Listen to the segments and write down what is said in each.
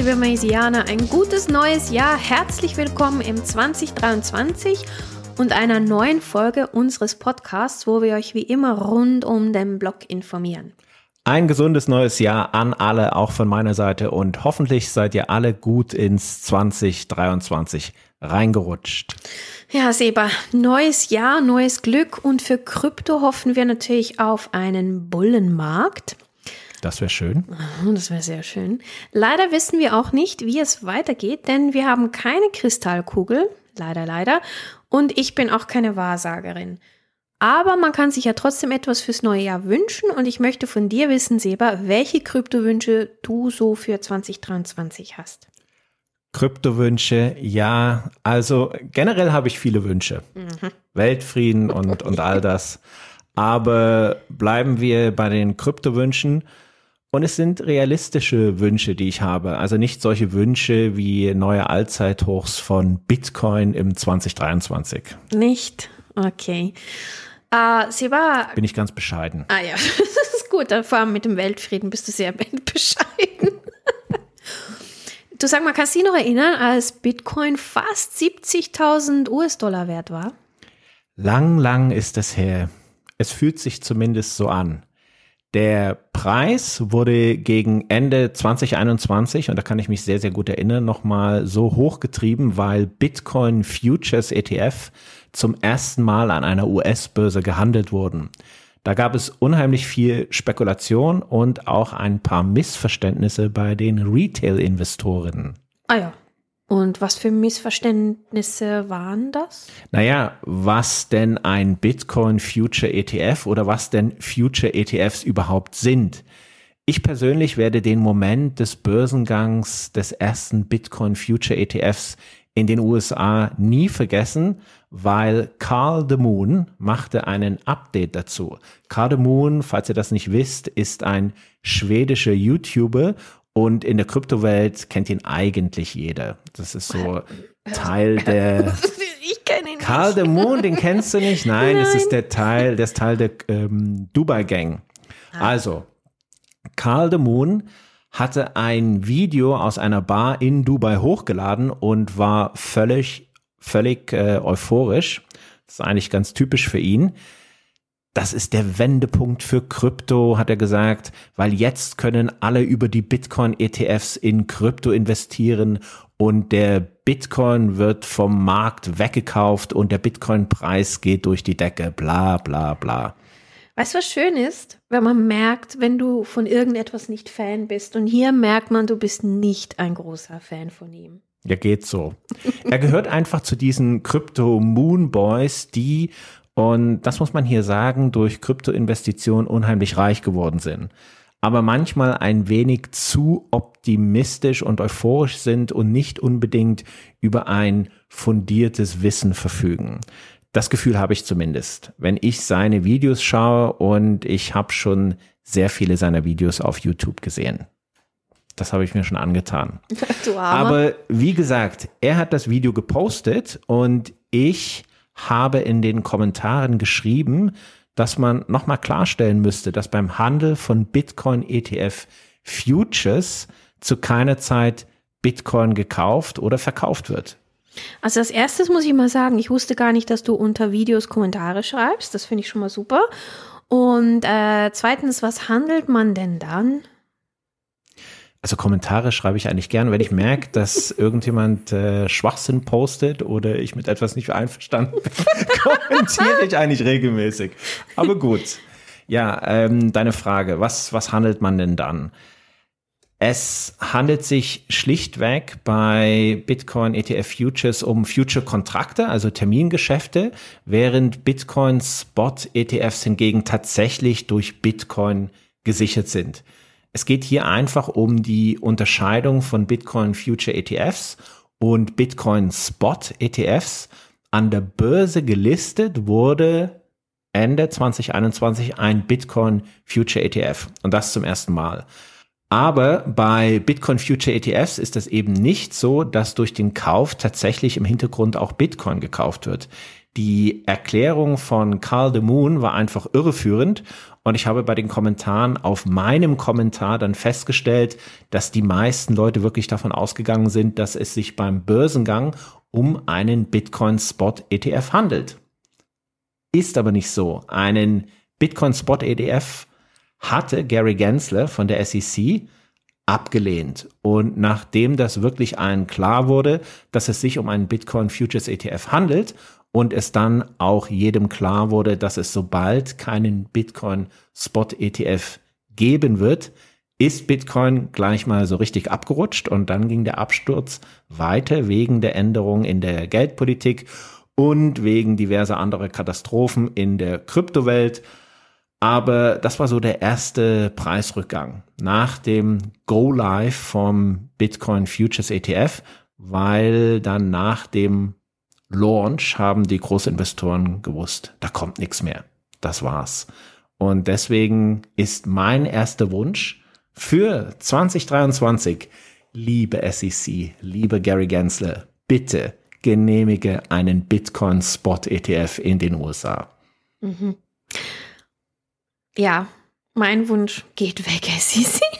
Liebe Maisianer, ein gutes neues Jahr. Herzlich willkommen im 2023 und einer neuen Folge unseres Podcasts, wo wir euch wie immer rund um den Blog informieren. Ein gesundes neues Jahr an alle, auch von meiner Seite und hoffentlich seid ihr alle gut ins 2023 reingerutscht. Ja, Seba, neues Jahr, neues Glück und für Krypto hoffen wir natürlich auf einen Bullenmarkt. Das wäre schön. Das wäre sehr schön. Leider wissen wir auch nicht, wie es weitergeht, denn wir haben keine Kristallkugel. Leider, leider. Und ich bin auch keine Wahrsagerin. Aber man kann sich ja trotzdem etwas fürs neue Jahr wünschen und ich möchte von dir wissen, Seba, welche Kryptowünsche du so für 2023 hast. Kryptowünsche, ja, also generell habe ich viele Wünsche. Mhm. Weltfrieden und, und all das. Aber bleiben wir bei den Kryptowünschen. Und es sind realistische Wünsche, die ich habe. Also nicht solche Wünsche wie neue Allzeithochs von Bitcoin im 2023. Nicht? Okay. Uh, sie war. Bin ich ganz bescheiden. Ah ja, das ist gut. Vor allem mit dem Weltfrieden bist du sehr bescheiden. du sag mal, kannst du dich noch erinnern, als Bitcoin fast 70.000 US-Dollar wert war? Lang, lang ist es her. Es fühlt sich zumindest so an. Der Preis wurde gegen Ende 2021, und da kann ich mich sehr, sehr gut erinnern, nochmal so hochgetrieben, weil Bitcoin Futures ETF zum ersten Mal an einer US-Börse gehandelt wurden. Da gab es unheimlich viel Spekulation und auch ein paar Missverständnisse bei den Retail-Investoren. Ah ja. Und was für Missverständnisse waren das? Naja, was denn ein Bitcoin Future ETF oder was denn Future ETFs überhaupt sind. Ich persönlich werde den Moment des Börsengangs des ersten Bitcoin Future ETFs in den USA nie vergessen, weil Carl de Moon machte einen Update dazu. Carl de Moon, falls ihr das nicht wisst, ist ein schwedischer YouTuber und in der Kryptowelt kennt ihn eigentlich jeder. Das ist so Teil der. Ich kenne ihn Karl nicht. de Moon, den kennst du nicht? Nein, Nein. das ist der Teil, das Teil der ähm, Dubai Gang. Ah. Also, Karl de Moon hatte ein Video aus einer Bar in Dubai hochgeladen und war völlig, völlig äh, euphorisch. Das ist eigentlich ganz typisch für ihn das ist der Wendepunkt für Krypto, hat er gesagt, weil jetzt können alle über die Bitcoin-ETFs in Krypto investieren und der Bitcoin wird vom Markt weggekauft und der Bitcoin-Preis geht durch die Decke, bla bla bla. Weißt du, was schön ist? Wenn man merkt, wenn du von irgendetwas nicht Fan bist. Und hier merkt man, du bist nicht ein großer Fan von ihm. Ja, geht so. er gehört einfach zu diesen Crypto Moon Boys, die und das muss man hier sagen, durch Kryptoinvestitionen unheimlich reich geworden sind. Aber manchmal ein wenig zu optimistisch und euphorisch sind und nicht unbedingt über ein fundiertes Wissen verfügen. Das Gefühl habe ich zumindest, wenn ich seine Videos schaue und ich habe schon sehr viele seiner Videos auf YouTube gesehen. Das habe ich mir schon angetan. Aber wie gesagt, er hat das Video gepostet und ich habe in den Kommentaren geschrieben, dass man nochmal klarstellen müsste, dass beim Handel von Bitcoin ETF Futures zu keiner Zeit Bitcoin gekauft oder verkauft wird. Also als erstes muss ich mal sagen, ich wusste gar nicht, dass du unter Videos Kommentare schreibst. Das finde ich schon mal super. Und äh, zweitens, was handelt man denn dann? Also Kommentare schreibe ich eigentlich gern, wenn ich merke, dass irgendjemand äh, Schwachsinn postet oder ich mit etwas nicht einverstanden bin, kommentiere ich eigentlich regelmäßig. Aber gut. Ja, ähm, deine Frage, was, was handelt man denn dann? Es handelt sich schlichtweg bei Bitcoin ETF Futures um Future-Kontrakte, also Termingeschäfte, während Bitcoin Spot ETFs hingegen tatsächlich durch Bitcoin gesichert sind. Es geht hier einfach um die Unterscheidung von Bitcoin Future ETFs und Bitcoin Spot ETFs. An der Börse gelistet wurde Ende 2021 ein Bitcoin Future ETF und das zum ersten Mal. Aber bei Bitcoin Future ETFs ist das eben nicht so, dass durch den Kauf tatsächlich im Hintergrund auch Bitcoin gekauft wird. Die Erklärung von Carl de Moon war einfach irreführend und ich habe bei den Kommentaren auf meinem Kommentar dann festgestellt, dass die meisten Leute wirklich davon ausgegangen sind, dass es sich beim Börsengang um einen Bitcoin Spot ETF handelt. Ist aber nicht so. Einen Bitcoin Spot ETF hatte Gary Gensler von der SEC abgelehnt. Und nachdem das wirklich allen klar wurde, dass es sich um einen Bitcoin Futures ETF handelt und es dann auch jedem klar wurde, dass es sobald keinen Bitcoin Spot ETF geben wird, ist Bitcoin gleich mal so richtig abgerutscht und dann ging der Absturz weiter wegen der Änderungen in der Geldpolitik und wegen diverser anderer Katastrophen in der Kryptowelt. Aber das war so der erste Preisrückgang nach dem Go Live vom Bitcoin Futures ETF, weil dann nach dem Launch haben die Großinvestoren gewusst, da kommt nichts mehr. Das war's. Und deswegen ist mein erster Wunsch für 2023, liebe SEC, liebe Gary Gensler, bitte genehmige einen Bitcoin Spot ETF in den USA. Mhm. Ja, mein Wunsch geht weg, SEC.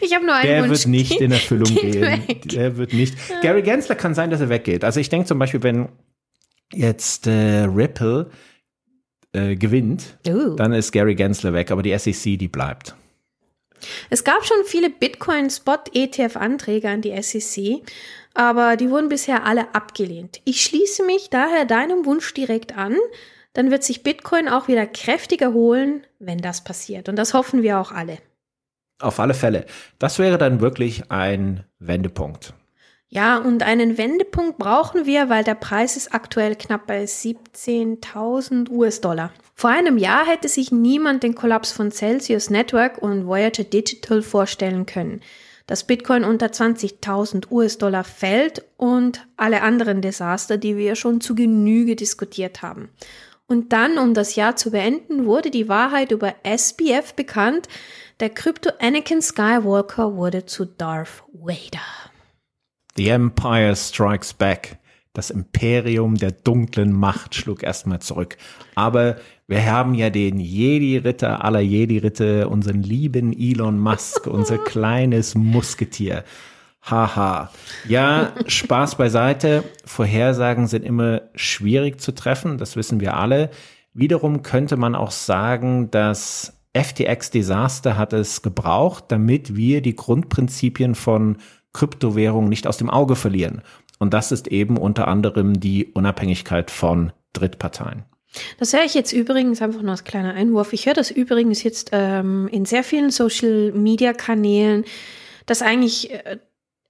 Ich habe nur einen Der Wunsch. wird nicht in Erfüllung Geht gehen. weg. Der wird nicht. Gary Gensler kann sein, dass er weggeht. Also ich denke zum Beispiel, wenn jetzt äh, Ripple äh, gewinnt, Uh. dann ist Gary Gensler weg, aber die SEC, die bleibt. Es gab schon viele Bitcoin-Spot-ETF-Anträge an die SEC, aber die wurden bisher alle abgelehnt. Ich schließe mich daher deinem Wunsch direkt an. Dann wird sich Bitcoin auch wieder kräftig erholen, wenn das passiert. Und das hoffen wir auch alle. Auf alle Fälle. Das wäre dann wirklich ein Wendepunkt. Ja, und einen Wendepunkt brauchen wir, weil der Preis ist aktuell knapp bei 17.000 US-Dollar. Vor einem Jahr hätte sich niemand den Kollaps von Celsius Network und Voyager Digital vorstellen können. Dass Bitcoin unter 20.000 US-Dollar fällt und alle anderen Desaster, die wir schon zu Genüge diskutiert haben. Und dann, um das Jahr zu beenden, wurde die Wahrheit über SBF bekannt. Der Krypto Anakin Skywalker wurde zu Darth Vader. The Empire Strikes Back. Das Imperium der dunklen Macht schlug erstmal zurück. Aber wir haben ja den Jedi-Ritter aller Jedi-Ritter, unseren lieben Elon Musk, unser kleines Musketier. Haha. Ja, Spaß beiseite. Vorhersagen sind immer schwierig zu treffen, das wissen wir alle. Wiederum könnte man auch sagen, dass FTX-Desaster hat es gebraucht, damit wir die Grundprinzipien von Kryptowährungen nicht aus dem Auge verlieren. Und das ist eben unter anderem die Unabhängigkeit von Drittparteien. Das höre ich jetzt übrigens, einfach nur als kleiner Einwurf, ich höre das übrigens jetzt ähm, in sehr vielen Social-Media-Kanälen, dass eigentlich äh,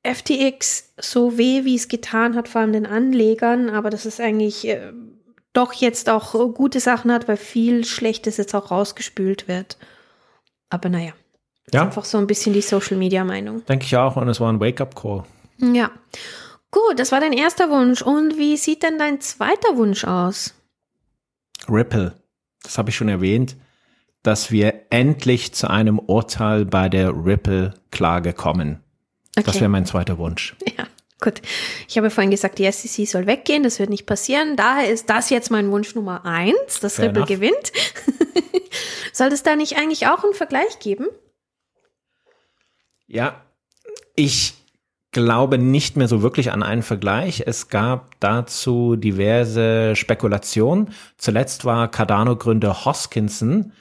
FTX so weh, wie es getan hat, vor allem den Anlegern, aber dass es eigentlich äh, doch jetzt auch gute Sachen hat, weil viel Schlechtes jetzt auch rausgespült wird. Aber naja, Ja, einfach so ein bisschen die Social-Media-Meinung. denke ich auch. Und es war ein Wake-up-Call. Ja. Gut, das war dein erster Wunsch. Und wie sieht denn dein zweiter Wunsch aus? Ripple, das habe ich schon erwähnt, dass wir endlich zu einem Urteil bei der Ripple-Klage kommen. Das Okay. wäre mein zweiter Wunsch. Ja, gut. Ich habe vorhin gesagt, die SEC soll weggehen, das wird nicht passieren. Daher ist das jetzt mein Wunsch Nummer eins, dass Fair Ripple enough. gewinnt. soll es da nicht eigentlich auch einen Vergleich geben? Ja, ich glaube nicht mehr so wirklich an einen Vergleich. Es gab dazu diverse Spekulationen. Zuletzt war Cardano-Gründer Hoskinson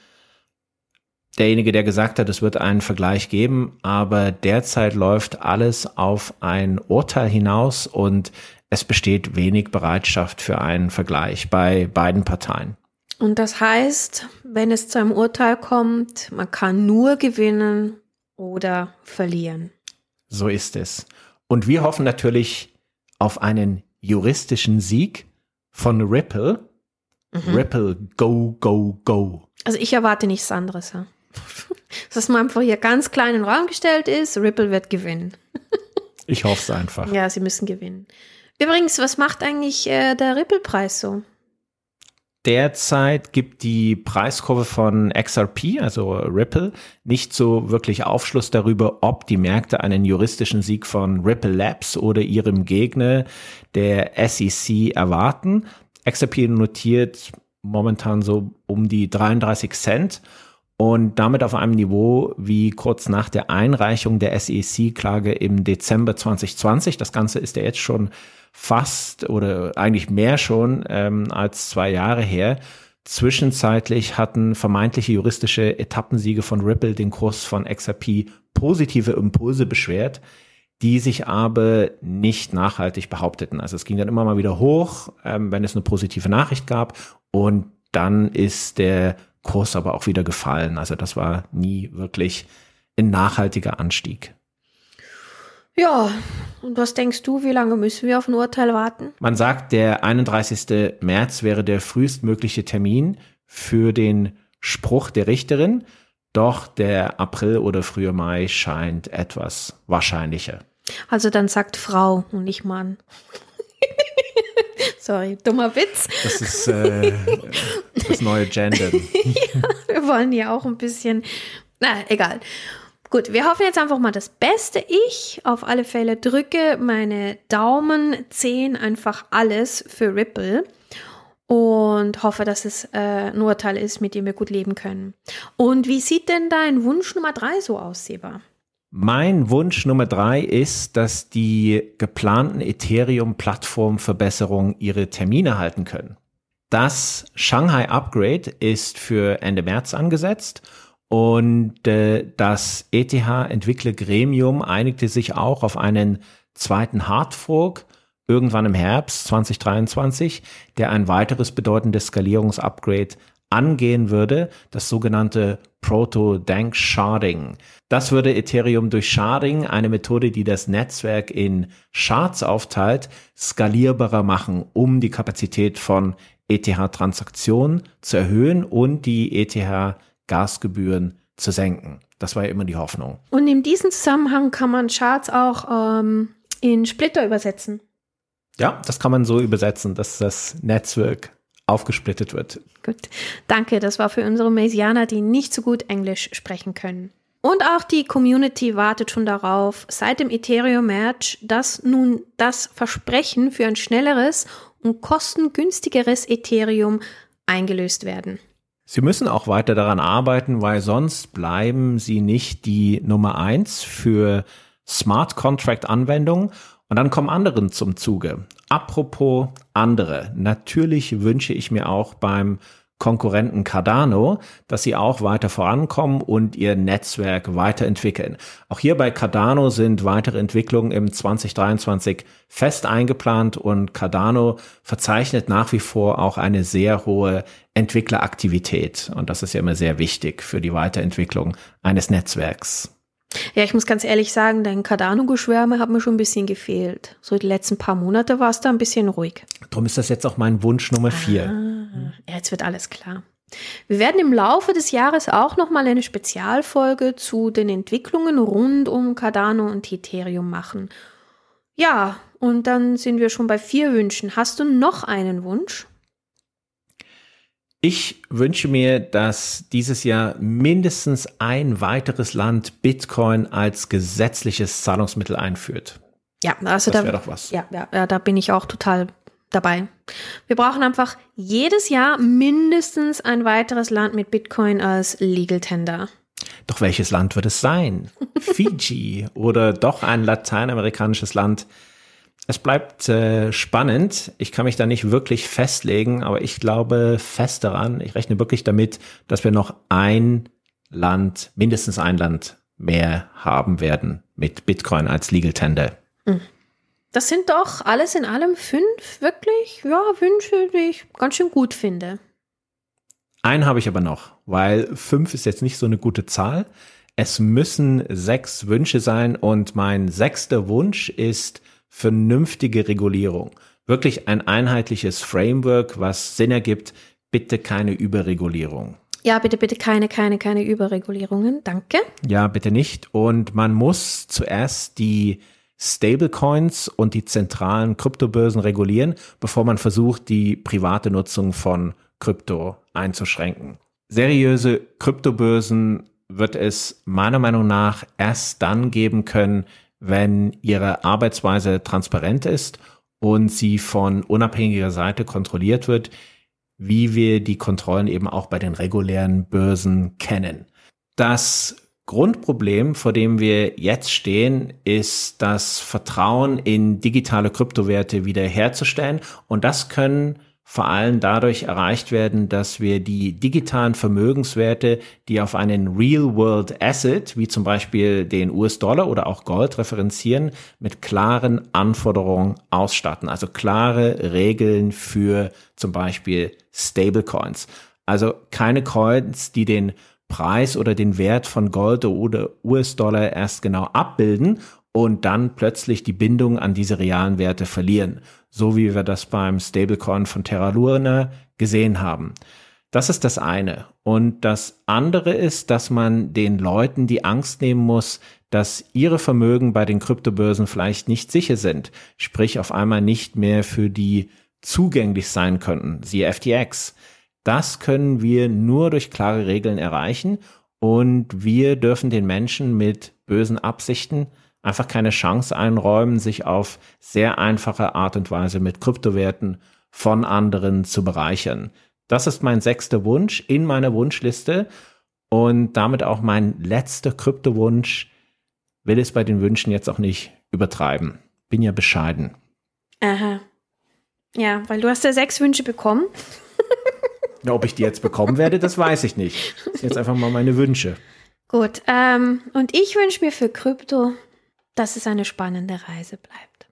derjenige, der gesagt hat, es wird einen Vergleich geben, aber derzeit läuft alles auf ein Urteil hinaus und es besteht wenig Bereitschaft für einen Vergleich bei beiden Parteien. Und das heißt, wenn es zu einem Urteil kommt, man kann nur gewinnen oder verlieren. So ist es. Und wir hoffen natürlich auf einen juristischen Sieg von Ripple. Ripple, go, go, go. Also ich erwarte nichts anderes. Ja. Dass man einfach hier ganz klein in den Raum gestellt ist, Ripple wird gewinnen. Ich hoffe es einfach. Ja, sie müssen gewinnen. Übrigens, was macht eigentlich äh, der Ripple-Preis so? Derzeit gibt die Preiskurve von XRP, also Ripple, nicht so wirklich Aufschluss darüber, ob die Märkte einen juristischen Sieg von Ripple Labs oder ihrem Gegner der SEC erwarten. XRP notiert momentan so um die 33 Cent und damit auf einem Niveau wie kurz nach der Einreichung der SEC-Klage im Dezember 2020. Das Ganze ist ja jetzt schon fast oder eigentlich mehr schon ähm, als zwei Jahre her. Zwischenzeitlich hatten vermeintliche juristische Etappensiege von Ripple den Kurs von XRP positive Impulse beschwert, die sich aber nicht nachhaltig behaupteten. Also es ging dann immer mal wieder hoch, ähm, wenn es eine positive Nachricht gab und dann ist der Kurs aber auch wieder gefallen. Also das war nie wirklich ein nachhaltiger Anstieg. Ja, und was denkst du, wie lange müssen wir auf ein Urteil warten? Man sagt, der 31. März wäre der frühestmögliche Termin für den Spruch der Richterin, doch der April oder frühe Mai scheint etwas wahrscheinlicher. Also dann sagt Frau und nicht Mann. Sorry, dummer Witz. Das ist äh, das neue Gender. ja, wir wollen ja auch ein bisschen. Na, egal. Gut, wir hoffen jetzt einfach mal das Beste. Ich auf alle Fälle drücke meine Daumen, Zehen, einfach alles für Ripple und hoffe, dass es äh, ein Urteil ist, mit dem wir gut leben können. Und wie sieht denn dein Wunsch Nummer drei so aus, Seba? Mein Wunsch Nummer drei ist, dass die geplanten Ethereum-Plattformverbesserungen ihre Termine halten können. Das Shanghai Upgrade ist für Ende März angesetzt und äh, das ETH-Entwicklergremium einigte sich auch auf einen zweiten Hardfork irgendwann im Herbst 2023, der ein weiteres bedeutendes Skalierungsupgrade angehen würde, das sogenannte Proto-Dank Sharding. Das würde Ethereum durch Sharding, eine Methode, die das Netzwerk in Shards aufteilt, skalierbarer machen, um die Kapazität von ETH-Transaktionen zu erhöhen und die ETH Gasgebühren zu senken. Das war ja immer die Hoffnung. Und in diesem Zusammenhang kann man Charts auch ähm, in Splitter übersetzen. Ja, das kann man so übersetzen, dass das Netzwerk aufgesplittet wird. Gut, danke. Das war für unsere Mesianer, die nicht so gut Englisch sprechen können. Und auch die Community wartet schon darauf, seit dem Ethereum-Match, dass nun das Versprechen für ein schnelleres und kostengünstigeres Ethereum eingelöst werden. Sie müssen auch weiter daran arbeiten, weil sonst bleiben Sie nicht die Nummer eins für Smart Contract Anwendungen und dann kommen anderen zum Zuge. Apropos andere. Natürlich wünsche ich mir auch beim Konkurrenten Cardano, dass sie auch weiter vorankommen und ihr Netzwerk weiterentwickeln. Auch hier bei Cardano sind weitere Entwicklungen im 2023 fest eingeplant und Cardano verzeichnet nach wie vor auch eine sehr hohe Entwickleraktivität. Und das ist ja immer sehr wichtig für die Weiterentwicklung eines Netzwerks. Ja, ich muss ganz ehrlich sagen, dein Cardano-Geschwärme hat mir schon ein bisschen gefehlt. So die letzten paar Monate war es da ein bisschen ruhig. Darum ist das jetzt auch mein Wunsch Nummer vier. Ah, ja, jetzt wird alles klar. Wir werden im Laufe des Jahres auch nochmal eine Spezialfolge zu den Entwicklungen rund um Cardano und Ethereum machen. Ja, und dann sind wir schon bei vier Wünschen. Hast du noch einen Wunsch? Ich wünsche mir, dass dieses Jahr mindestens ein weiteres Land Bitcoin als gesetzliches Zahlungsmittel einführt. Ja, also das da, doch was. Ja, ja, ja, da bin ich auch total dabei. Wir brauchen einfach jedes Jahr mindestens ein weiteres Land mit Bitcoin als Legal Tender. Doch welches Land wird es sein? Fiji oder doch ein lateinamerikanisches Land, es bleibt äh, spannend. Ich kann mich da nicht wirklich festlegen, aber ich glaube fest daran. Ich rechne wirklich damit, dass wir noch ein Land, mindestens ein Land mehr haben werden mit Bitcoin als Legal Tender. Hm. Das sind doch alles in allem fünf wirklich, ja, Wünsche, die ich ganz schön gut finde. Einen habe ich aber noch, weil fünf ist jetzt nicht so eine gute Zahl. Es müssen sechs Wünsche sein und mein sechster Wunsch ist, vernünftige Regulierung. Wirklich ein einheitliches Framework, was Sinn ergibt. Bitte keine Überregulierung. Ja, bitte, bitte keine, keine, keine Überregulierungen. Danke. Ja, bitte nicht. Und man muss zuerst die Stablecoins und die zentralen Kryptobörsen regulieren, bevor man versucht, die private Nutzung von Krypto einzuschränken. Seriöse Kryptobörsen wird es meiner Meinung nach erst dann geben können, wenn ihre Arbeitsweise transparent ist und sie von unabhängiger Seite kontrolliert wird, wie wir die Kontrollen eben auch bei den regulären Börsen kennen. Das Grundproblem, vor dem wir jetzt stehen, ist das Vertrauen in digitale Kryptowerte wiederherzustellen. Und das können vor allem dadurch erreicht werden, dass wir die digitalen Vermögenswerte, die auf einen Real-World Asset, wie zum Beispiel den US-Dollar oder auch Gold referenzieren, mit klaren Anforderungen ausstatten. Also klare Regeln für zum Beispiel Stablecoins. Also keine Coins, die den Preis oder den Wert von Gold oder US-Dollar erst genau abbilden und dann plötzlich die Bindung an diese realen Werte verlieren, so wie wir das beim Stablecoin von Terra Luna gesehen haben. Das ist das eine. Und das andere ist, dass man den Leuten die Angst nehmen muss, dass ihre Vermögen bei den Kryptobörsen vielleicht nicht sicher sind, sprich auf einmal nicht mehr für die zugänglich sein könnten, siehe FTX. Das können wir nur durch klare Regeln erreichen und wir dürfen den Menschen mit bösen Absichten einfach keine Chance einräumen, sich auf sehr einfache Art und Weise mit Kryptowerten von anderen zu bereichern. Das ist mein sechster Wunsch in meiner Wunschliste und damit auch mein letzter Kryptowunsch. Will es bei den Wünschen jetzt auch nicht übertreiben. Bin ja bescheiden. Aha. Ja, weil du hast ja sechs Wünsche bekommen. Ob ich die jetzt bekommen werde, das weiß ich nicht. Das sind jetzt einfach mal meine Wünsche. Gut, ähm, und ich wünsche mir für Krypto, dass es eine spannende Reise bleibt.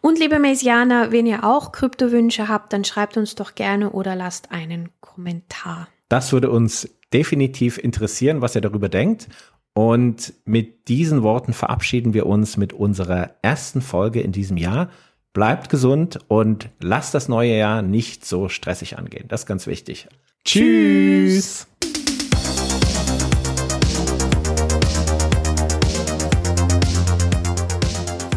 Und liebe Mesianer, wenn ihr auch Kryptowünsche habt, dann schreibt uns doch gerne oder lasst einen Kommentar. Das würde uns definitiv interessieren, was ihr darüber denkt. Und mit diesen Worten verabschieden wir uns mit unserer ersten Folge in diesem Jahr. Bleibt gesund und lasst das neue Jahr nicht so stressig angehen. Das ist ganz wichtig. Tschüss.